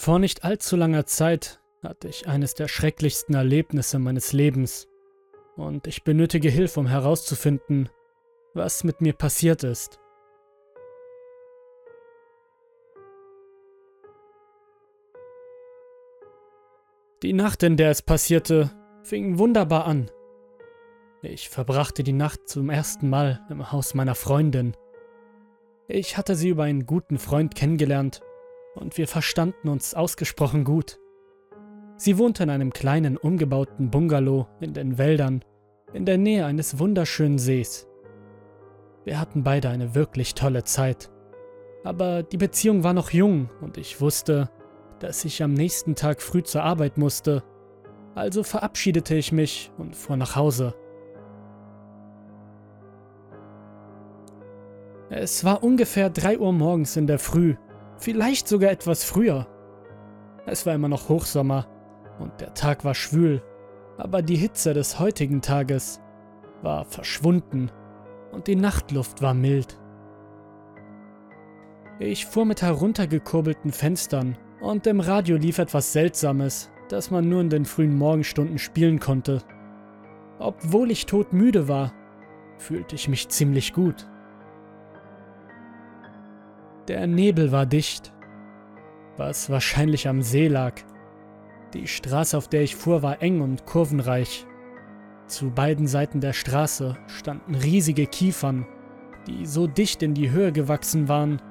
Vor nicht allzu langer Zeit hatte ich eines der schrecklichsten Erlebnisse meines Lebens und ich benötige Hilfe, um herauszufinden, was mit mir passiert ist. Die Nacht, in der es passierte, fing wunderbar an. Ich verbrachte die Nacht zum ersten Mal im Haus meiner Freundin. Ich hatte sie über einen guten Freund kennengelernt und wir verstanden uns ausgesprochen gut. Sie wohnte in einem kleinen umgebauten Bungalow in den Wäldern in der Nähe eines wunderschönen Sees. Wir hatten beide eine wirklich tolle Zeit. Aber die Beziehung war noch jung und ich wusste, dass ich am nächsten Tag früh zur Arbeit musste. Also verabschiedete ich mich und fuhr nach Hause. Es war ungefähr 3 Uhr morgens in der Früh, vielleicht sogar etwas früher. Es war immer noch Hochsommer und der Tag war schwül, aber die Hitze des heutigen Tages war verschwunden und die Nachtluft war mild. Ich fuhr mit heruntergekurbelten Fenstern und im Radio lief etwas Seltsames, das man nur in den frühen Morgenstunden spielen konnte. Obwohl ich todmüde war, fühlte ich mich ziemlich gut. Der Nebel war dicht, was wahrscheinlich am See lag. Die Straße, auf der ich fuhr, war eng und kurvenreich. Zu beiden Seiten der Straße standen riesige Kiefern, die so dicht in die Höhe gewachsen waren,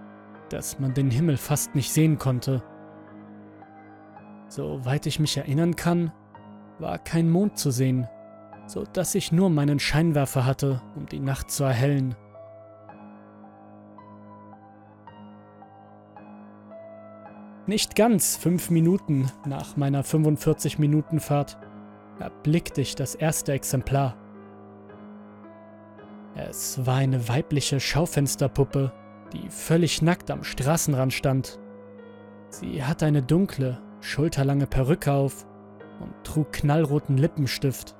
dass man den Himmel fast nicht sehen konnte. Soweit ich mich erinnern kann, war kein Mond zu sehen, so dass ich nur meinen Scheinwerfer hatte, um die Nacht zu erhellen. Nicht ganz fünf Minuten nach meiner 45-Minuten-Fahrt erblickte ich das erste Exemplar. Es war eine weibliche Schaufensterpuppe, die völlig nackt am Straßenrand stand. Sie hatte eine dunkle, schulterlange Perücke auf und trug knallroten Lippenstift.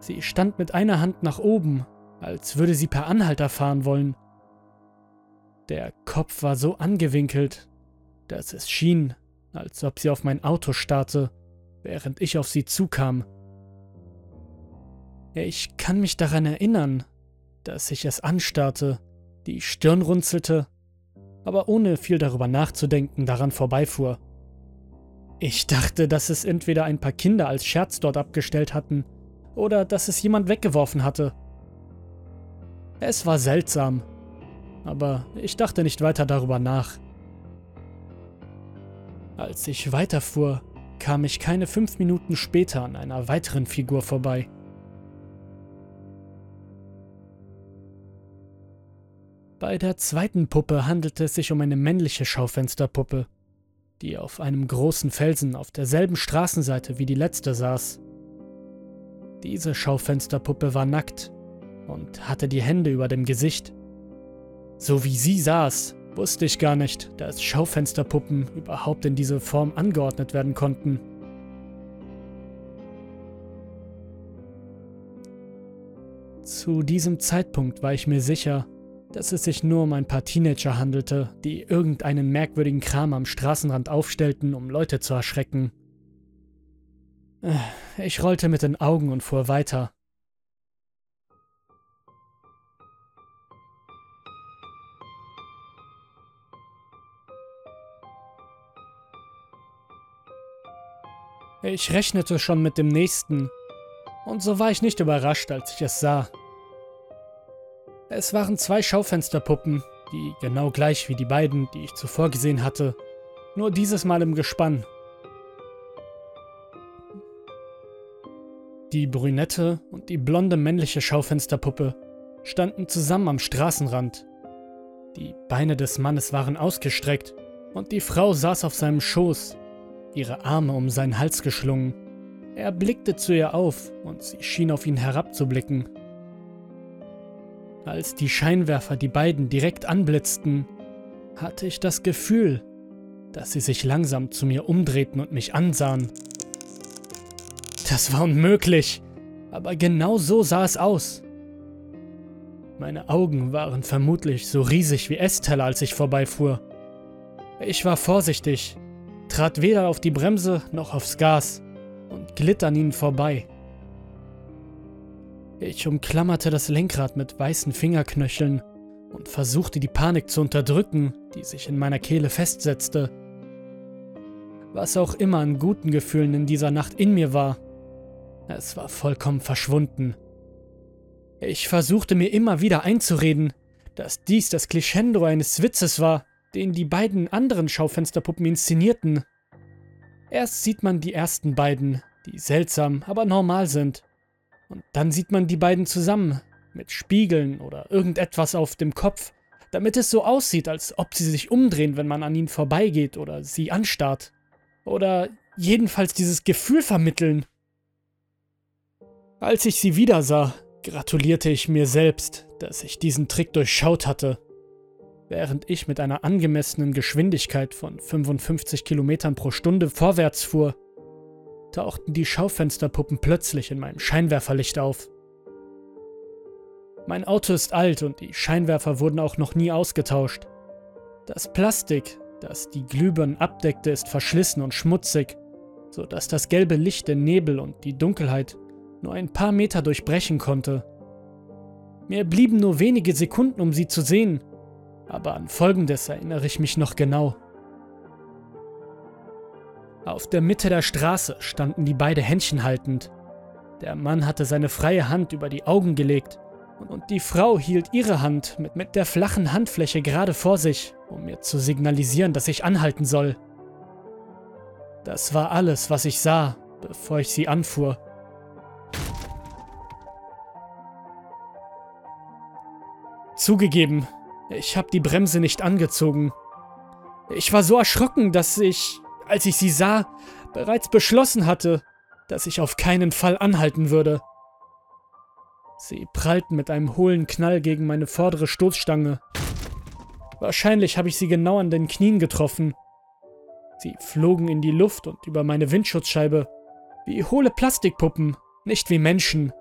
Sie stand mit einer Hand nach oben, als würde sie per Anhalter fahren wollen. Der Kopf war so angewinkelt, dass es schien, als ob sie auf mein Auto starrte, während ich auf sie zukam. Ich kann mich daran erinnern, dass ich es anstarrte, die Stirn runzelte, aber ohne viel darüber nachzudenken daran vorbeifuhr. Ich dachte, dass es entweder ein paar Kinder als Scherz dort abgestellt hatten oder dass es jemand weggeworfen hatte. Es war seltsam, aber ich dachte nicht weiter darüber nach. Als ich weiterfuhr, kam ich keine fünf Minuten später an einer weiteren Figur vorbei. Bei der zweiten Puppe handelte es sich um eine männliche Schaufensterpuppe, die auf einem großen Felsen auf derselben Straßenseite wie die letzte saß. Diese Schaufensterpuppe war nackt und hatte die Hände über dem Gesicht. So wie sie saß, Wusste ich gar nicht, dass Schaufensterpuppen überhaupt in diese Form angeordnet werden konnten. Zu diesem Zeitpunkt war ich mir sicher, dass es sich nur um ein paar Teenager handelte, die irgendeinen merkwürdigen Kram am Straßenrand aufstellten, um Leute zu erschrecken. Äh, ich rollte mit den Augen und fuhr weiter. Ich rechnete schon mit dem nächsten, und so war ich nicht überrascht, als ich es sah. Es waren zwei Schaufensterpuppen, die genau gleich wie die beiden, die ich zuvor gesehen hatte, nur dieses Mal im Gespann. Die brünette und die blonde männliche Schaufensterpuppe standen zusammen am Straßenrand. Die Beine des Mannes waren ausgestreckt und die Frau saß auf seinem Schoß, ihre Arme um seinen Hals geschlungen. Er blickte zu ihr auf und sie schien auf ihn herabzublicken. Als die Scheinwerfer die beiden direkt anblitzten, hatte ich das Gefühl, dass sie sich langsam zu mir umdrehten und mich ansahen. Das war unmöglich, aber genau so sah es aus. Meine Augen waren vermutlich so riesig wie Essteller, als ich vorbeifuhr. Ich war vorsichtig trat weder auf die Bremse noch aufs Gas und glitt an ihnen vorbei. Ich umklammerte das Lenkrad mit weißen Fingerknöcheln und versuchte die Panik zu unterdrücken, die sich in meiner Kehle festsetzte. Was auch immer an guten Gefühlen in dieser Nacht in mir war, es war vollkommen verschwunden. Ich versuchte mir immer wieder einzureden, dass dies das Crescendo eines Witzes war, den die beiden anderen Schaufensterpuppen inszenierten. Erst sieht man die ersten beiden, die seltsam, aber normal sind. Und dann sieht man die beiden zusammen, mit Spiegeln oder irgendetwas auf dem Kopf, damit es so aussieht, als ob sie sich umdrehen, wenn man an ihnen vorbeigeht oder sie anstarrt. Oder jedenfalls dieses Gefühl vermitteln. Als ich sie wieder sah, gratulierte ich mir selbst, dass ich diesen Trick durchschaut hatte. Während ich mit einer angemessenen Geschwindigkeit von 55 Kilometern pro Stunde vorwärts fuhr, tauchten die Schaufensterpuppen plötzlich in meinem Scheinwerferlicht auf. Mein Auto ist alt und die Scheinwerfer wurden auch noch nie ausgetauscht. Das Plastik, das die Glühbirnen abdeckte, ist verschlissen und schmutzig, so dass das gelbe Licht den Nebel und die Dunkelheit nur ein paar Meter durchbrechen konnte. Mir blieben nur wenige Sekunden, um sie zu sehen, aber an Folgendes erinnere ich mich noch genau. Auf der Mitte der Straße standen die beiden Händchen haltend. Der Mann hatte seine freie Hand über die Augen gelegt und die Frau hielt ihre Hand mit, mit der flachen Handfläche gerade vor sich, um mir zu signalisieren, dass ich anhalten soll. Das war alles, was ich sah, bevor ich sie anfuhr. Zugegeben, ich habe die Bremse nicht angezogen. Ich war so erschrocken, dass ich als ich sie sah, bereits beschlossen hatte, dass ich auf keinen Fall anhalten würde. Sie prallten mit einem hohlen Knall gegen meine vordere Stoßstange. Wahrscheinlich habe ich sie genau an den Knien getroffen. Sie flogen in die Luft und über meine Windschutzscheibe, wie hohle Plastikpuppen, nicht wie Menschen.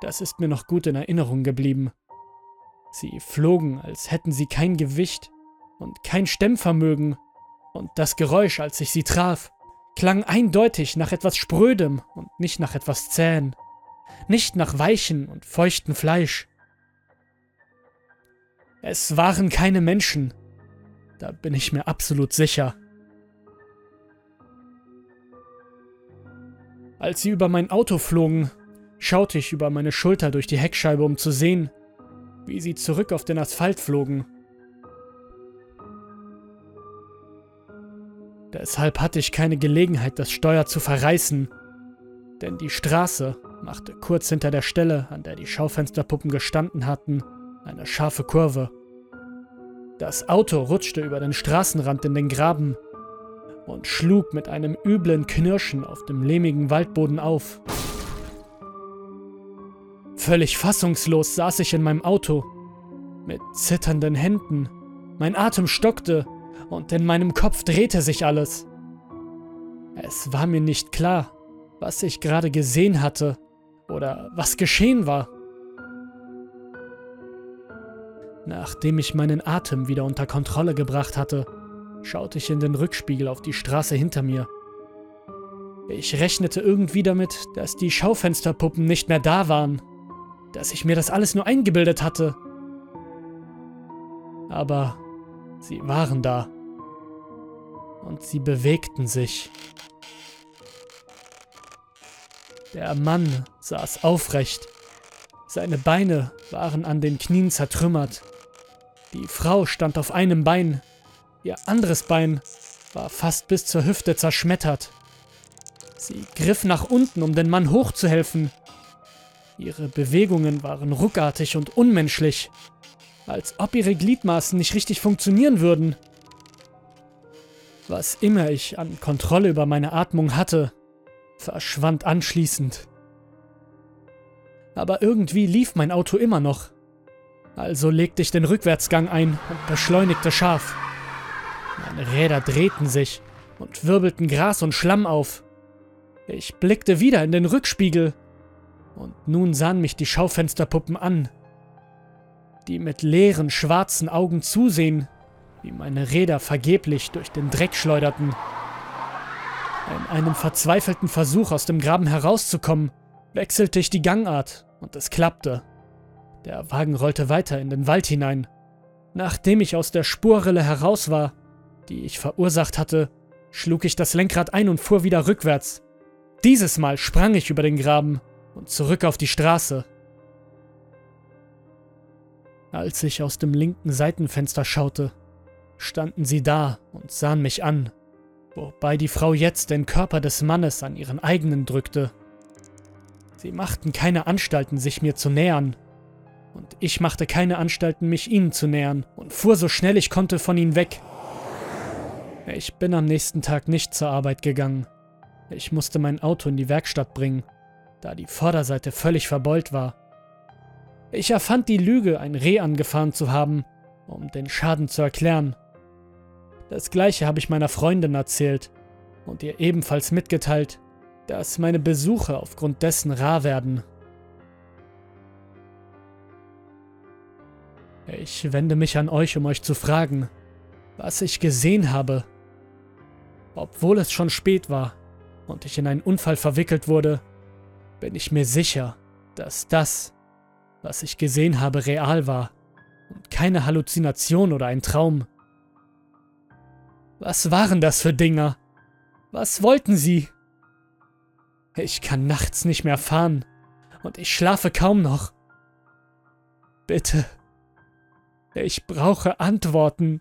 Das ist mir noch gut in Erinnerung geblieben. Sie flogen, als hätten sie kein Gewicht und kein Stemmvermögen und das Geräusch, als ich sie traf, klang eindeutig nach etwas Sprödem und nicht nach etwas Zähen, nicht nach weichem und feuchtem Fleisch. Es waren keine Menschen, da bin ich mir absolut sicher. Als sie über mein Auto flogen, schaute ich über meine Schulter durch die Heckscheibe, um zu sehen, wie sie zurück auf den Asphalt flogen Deshalb hatte ich keine Gelegenheit, das Steuer zu verreißen, denn die Straße machte kurz hinter der Stelle, an der die Schaufensterpuppen gestanden hatten, eine scharfe Kurve. Das Auto rutschte über den Straßenrand in den Graben und schlug mit einem üblen Knirschen auf dem lehmigen Waldboden auf. Völlig fassungslos saß ich in meinem Auto, mit zitternden Händen. Mein Atem stockte und in meinem Kopf drehte sich alles. Es war mir nicht klar, was ich gerade gesehen hatte oder was geschehen war. Nachdem ich meinen Atem wieder unter Kontrolle gebracht hatte, schaute ich in den Rückspiegel auf die Straße hinter mir. Ich rechnete irgendwie damit, dass die Schaufensterpuppen nicht mehr da waren, dass ich mir das alles nur eingebildet hatte. Aber sie waren da und sie bewegten sich. Der Mann saß aufrecht. Seine Beine waren an den Knien zertrümmert. Die Frau stand auf einem Bein. Ihr anderes Bein war fast bis zur Hüfte zerschmettert. Sie griff nach unten, um den Mann hochzuhelfen. Ihre Bewegungen waren ruckartig und unmenschlich, als ob ihre Gliedmaßen nicht richtig funktionieren würden. Was immer ich an Kontrolle über meine Atmung hatte, verschwand anschließend. Aber irgendwie lief mein Auto immer noch. Also legte ich den Rückwärtsgang ein und beschleunigte scharf. Meine Räder drehten sich und wirbelten Gras und Schlamm auf. Ich blickte wieder in den Rückspiegel und nun sahen mich die Schaufensterpuppen an, die mit leeren schwarzen Augen zusehen wie meine Räder vergeblich durch den Dreck schleuderten. In einem verzweifelten Versuch aus dem Graben herauszukommen, wechselte ich die Gangart und es klappte. Der Wagen rollte weiter in den Wald hinein. Nachdem ich aus der Spurrille heraus war, die ich verursacht hatte, schlug ich das Lenkrad ein und fuhr wieder rückwärts. Dieses Mal sprang ich über den Graben und zurück auf die Straße. Als ich aus dem linken Seitenfenster schaute, standen sie da und sahen mich an, wobei die Frau jetzt den Körper des Mannes an ihren eigenen drückte. Sie machten keine Anstalten, sich mir zu nähern, und ich machte keine Anstalten, mich ihnen zu nähern, und fuhr so schnell ich konnte von ihnen weg. Ich bin am nächsten Tag nicht zur Arbeit gegangen. Ich musste mein Auto in die Werkstatt bringen, da die Vorderseite völlig verbeult war. Ich erfand die Lüge, ein Reh angefahren zu haben, um den Schaden zu erklären. Das gleiche habe ich meiner Freundin erzählt und ihr ebenfalls mitgeteilt, dass meine Besuche aufgrund dessen rar werden. Ich wende mich an euch, um euch zu fragen, was ich gesehen habe. Obwohl es schon spät war und ich in einen Unfall verwickelt wurde, bin ich mir sicher, dass das, was ich gesehen habe, real war und keine Halluzination oder ein Traum. Was waren das für Dinger? Was wollten sie? Ich kann nachts nicht mehr fahren und ich schlafe kaum noch. Bitte, ich brauche Antworten.